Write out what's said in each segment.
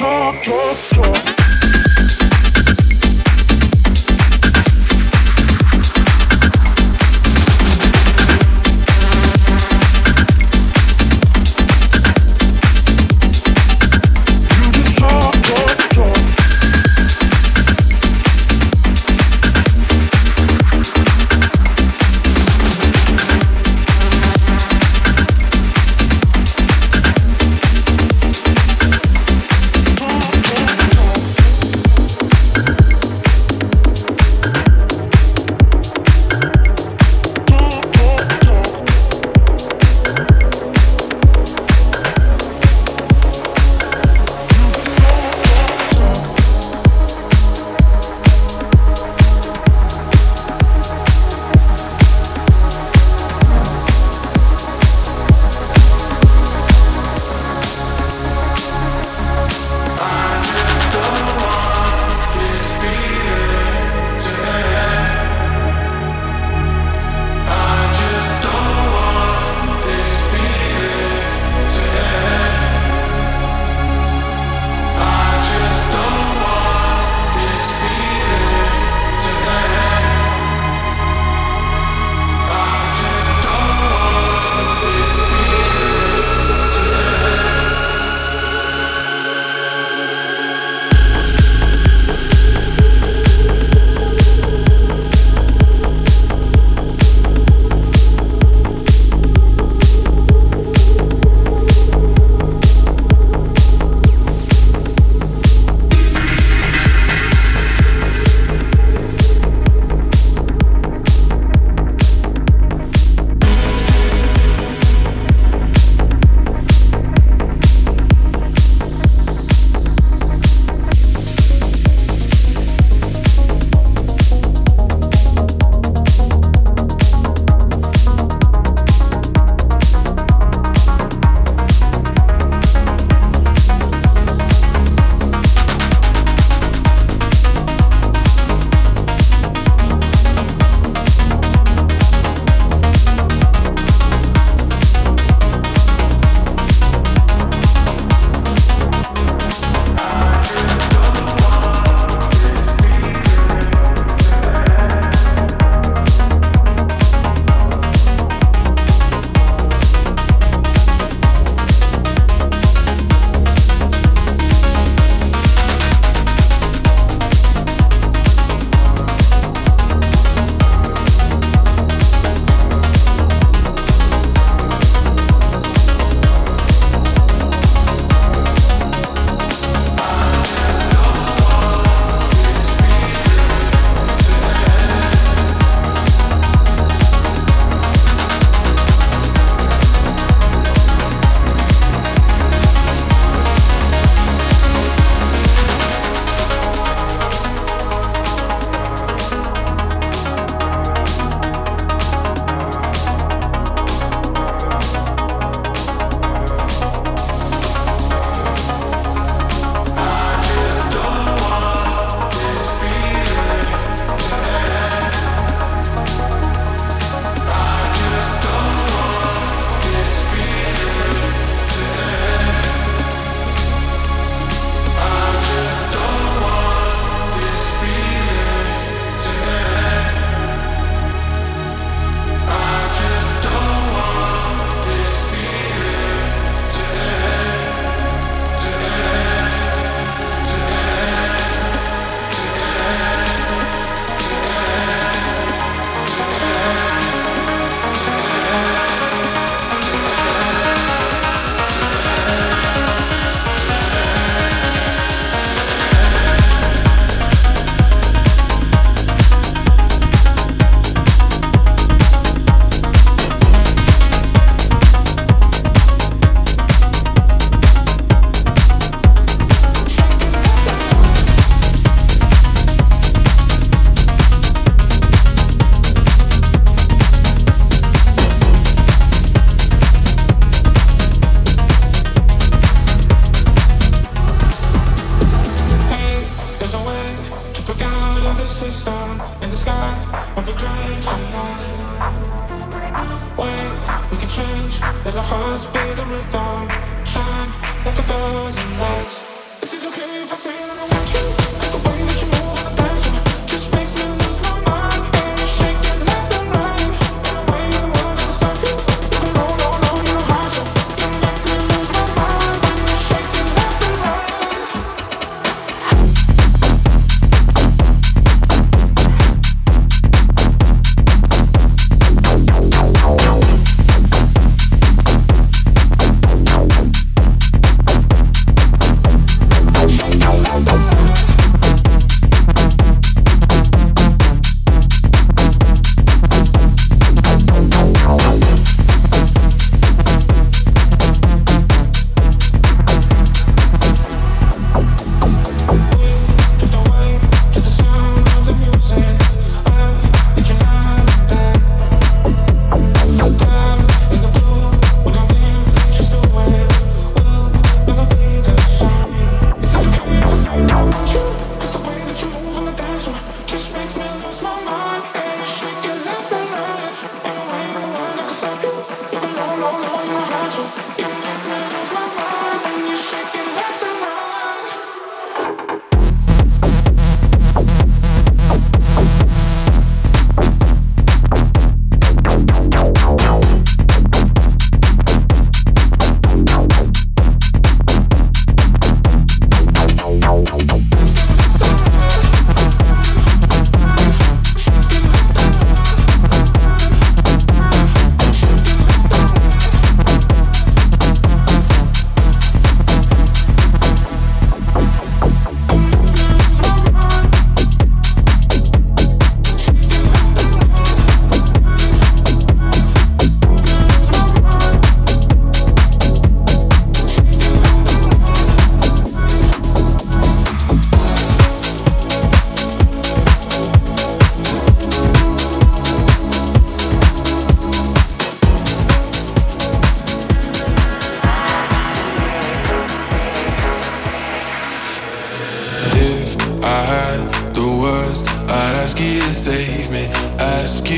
Let talk, hearts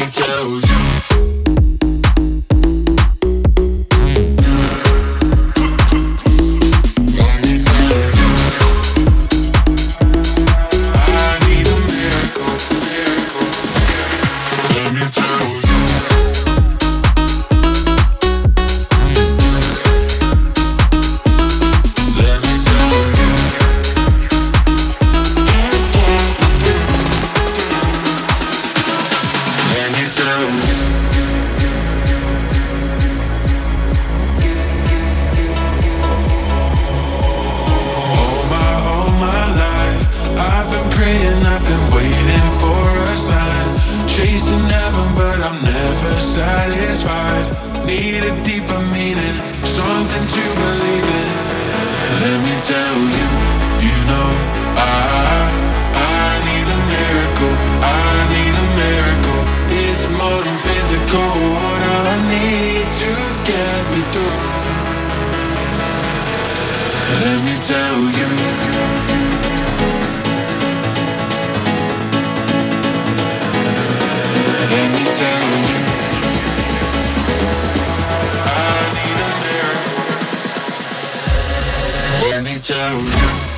me tell you. Let me tell you.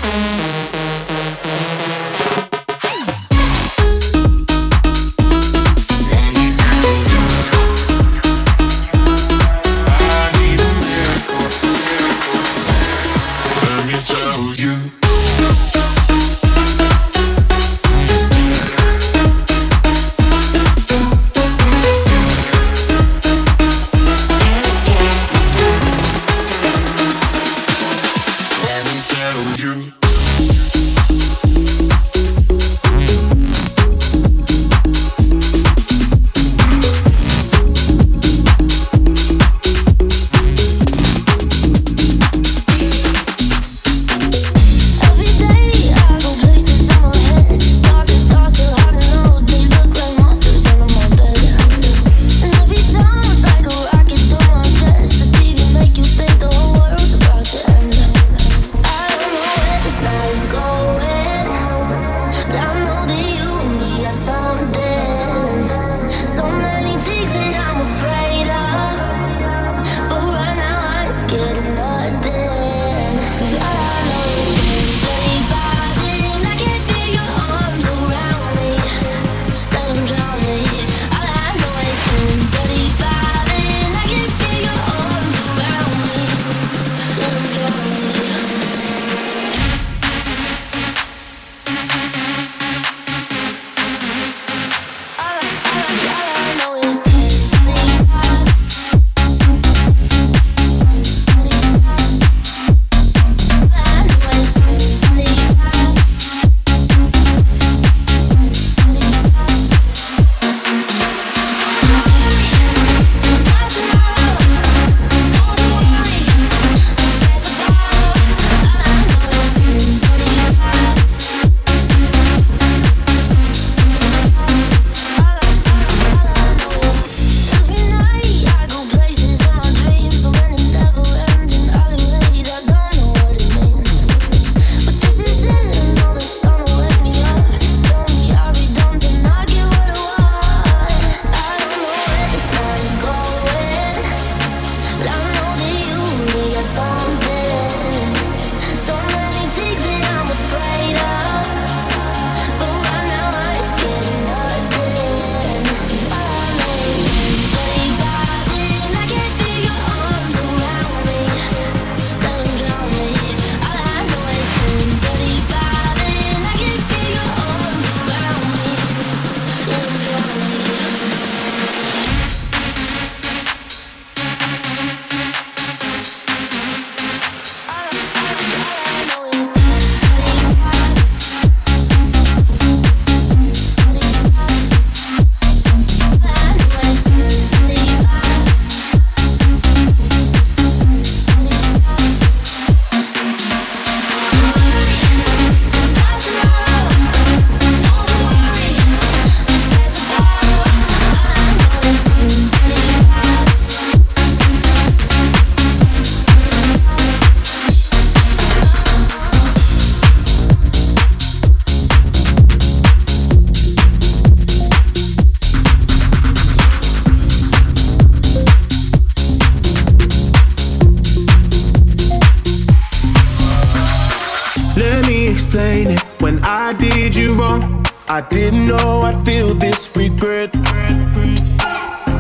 Did you wrong. I didn't know I'd feel this regret.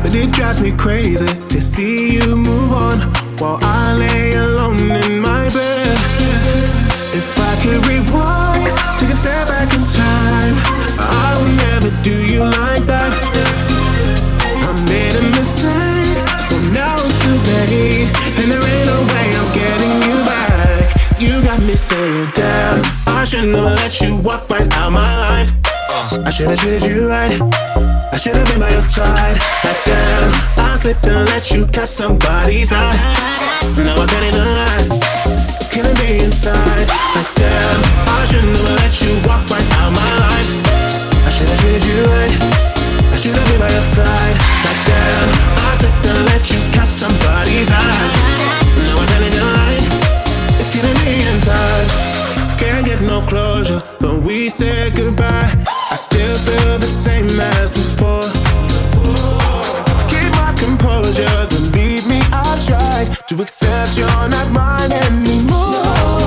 But it drives me crazy to see you move on while I lay alone in my bed. If I could rewind, take a step back in time, I would never do you like that. I made a mistake, so now it's too late, and there ain't no way I'm getting you back. You got me saying, damn, I should never let you walk right out my life. I should've treated you right. I should've been by your side. Like damn, I slipped and let you catch somebody's eye. Now I'm getting the lie. It's killing me inside. Like damn, I should never let you walk right out my life. I should've treated you right. I should've been by your side. Like damn, I slipped and let you catch somebody's eye. Now I'm getting the lie. It's killing me inside. Can't get no closure, but we said goodbye. I still feel the same as before. Keep my composure, believe me, I've tried to accept you're not mine anymore.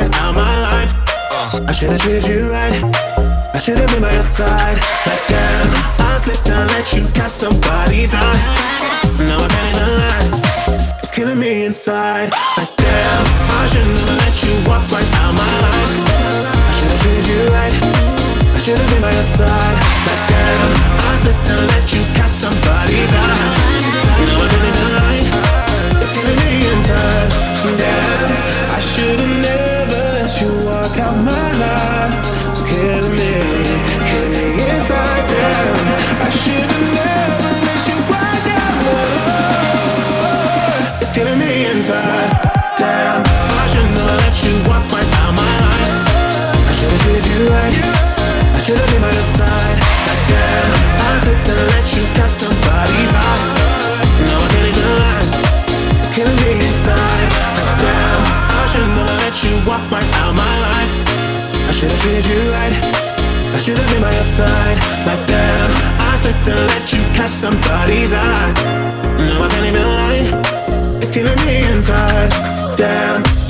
You out my life. I should've treated you right. I should've been by your side. Like damn, I slipped and let you catch somebody's eye. Now I'm in the line. It's killing me inside. Like damn, I should never let you walk right out my life. I should've treated you right. I should've been by your side. Like damn, I slipped and let you catch somebody's eye. I should've treated you right. I should've been by your side. Like damn, I slipped and let you catch somebody's eye. Now I can't even lie. It's killing me inside. Damn.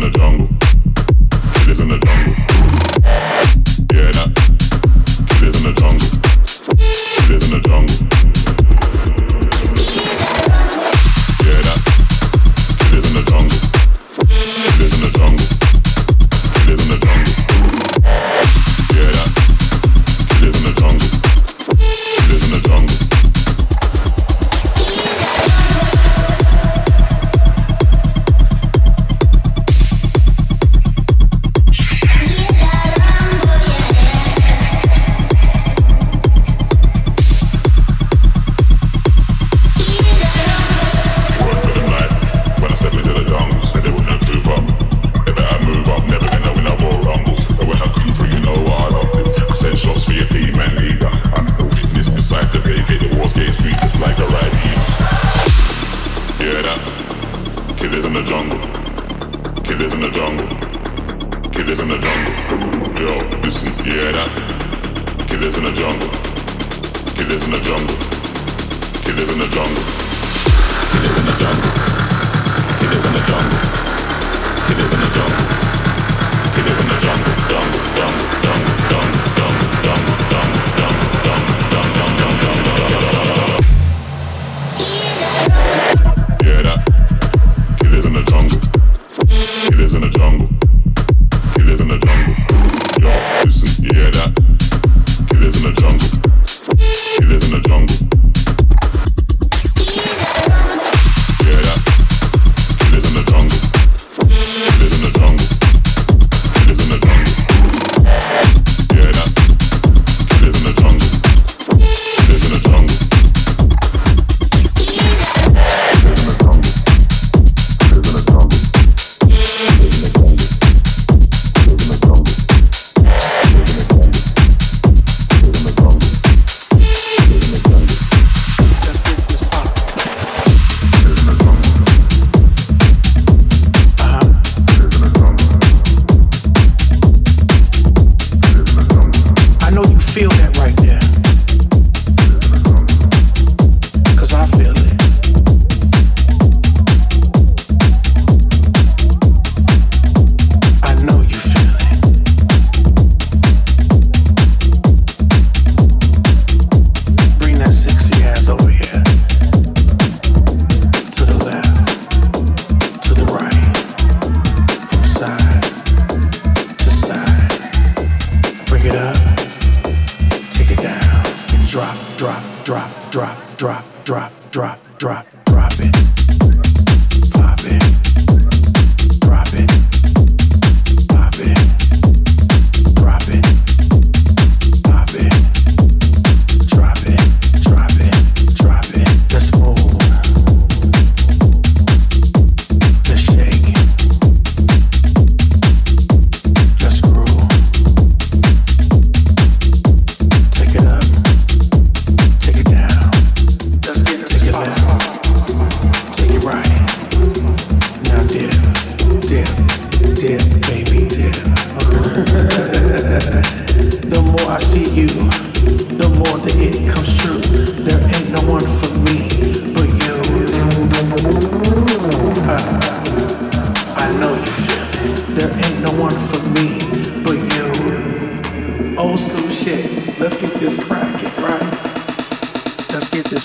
in the jungle.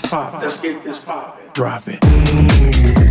poppin'. Let's get this poppin'. Drop it.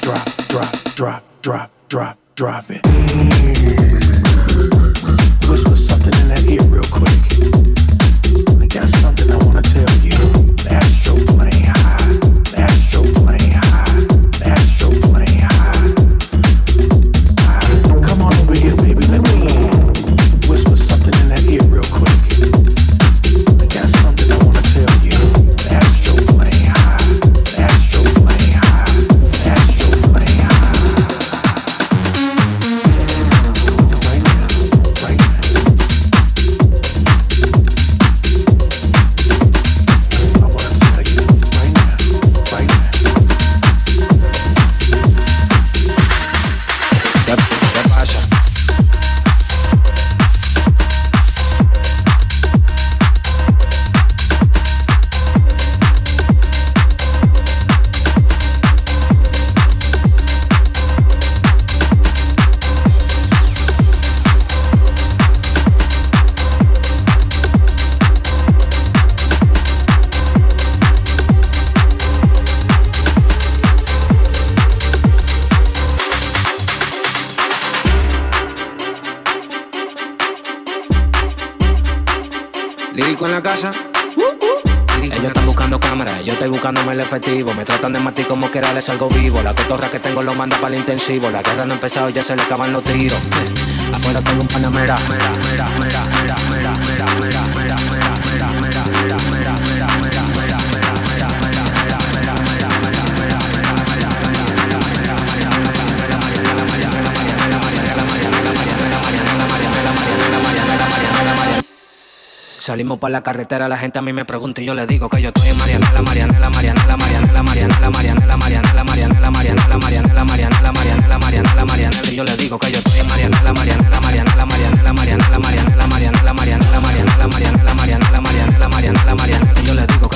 Drop, drop, drop, drop, drop, drop, it. Whisper something in that ear real quick. I got something I wanna tell you. Astro playing high. Astro buscándome el efectivo. Me tratan de matar como que les algo vivo. La cotorra que tengo lo manda para el intensivo. La guerra no ha empezado, ya se le acaban los tiros. Afuera tengo un panamera. Salimos por la carretera, la gente a mí me pregunta y yo le digo que yo estoy en Marianela, Marianela, Marianela, Marianela, Marianela, Marianela, Marianela, Marianela, Marianela, Marianela, Marianela, Marianela, Marianela, Marianela, y yo le digo que yo estoy en Marianela, Marianela, Marianela, Marianela, Marianela, Marianela, Marianela, Marianela, Marianela, Marianela, Marianela, Marianela, Marianela, Marianela, yo le digo que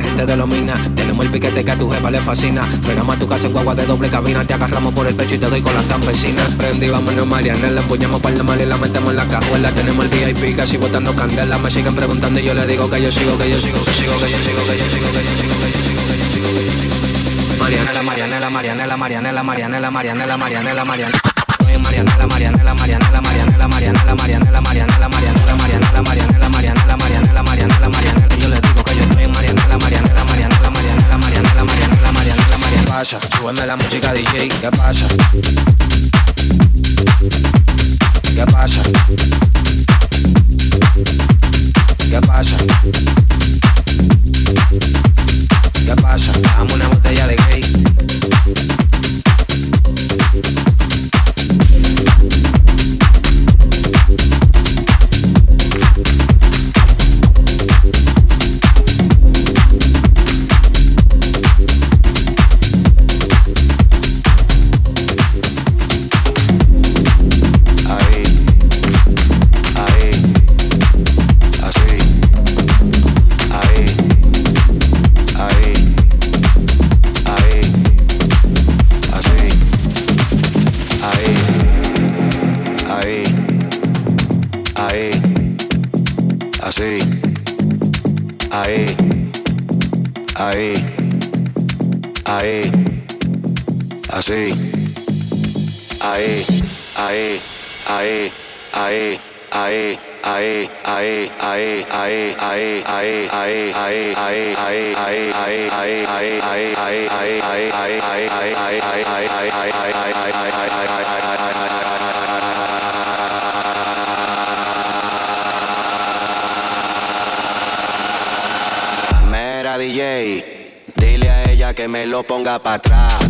la gente de los minas. Tenemos el piquete que a tu jefa le fascina. Frenamos a tu casa en guagua de doble cabina. Te agarramos por el pecho y te doy con las campesinas. Prendí, vámonos Marianela. Empuñamos para el mal y la metemos en la cajuela. Tenemos el VIP casi botando candela. Me siguen preguntando y yo le digo que yo sigo, que yo sigo, que sigo, que yo sigo, que yo sigo, que yo sigo, que yo sigo, que yo sigo, que yo sigo. Marianela, Marianela, Marianela, Marianela, Marianela, Marianela, Marianela, Marianela. En Marianela, Marianela, Marianela, Marianela, Marianela, Marianela, Marianela, Marianela, Marianela, Marianela, Marianela, Marianela, Marianela, Marianela. Pasa? Súbeme la música DJ, ¿qué pasa? ¿Qué pasa? ¿Qué pasa? ¿Qué pasa? Dame una botella de gay. ponga para atrás.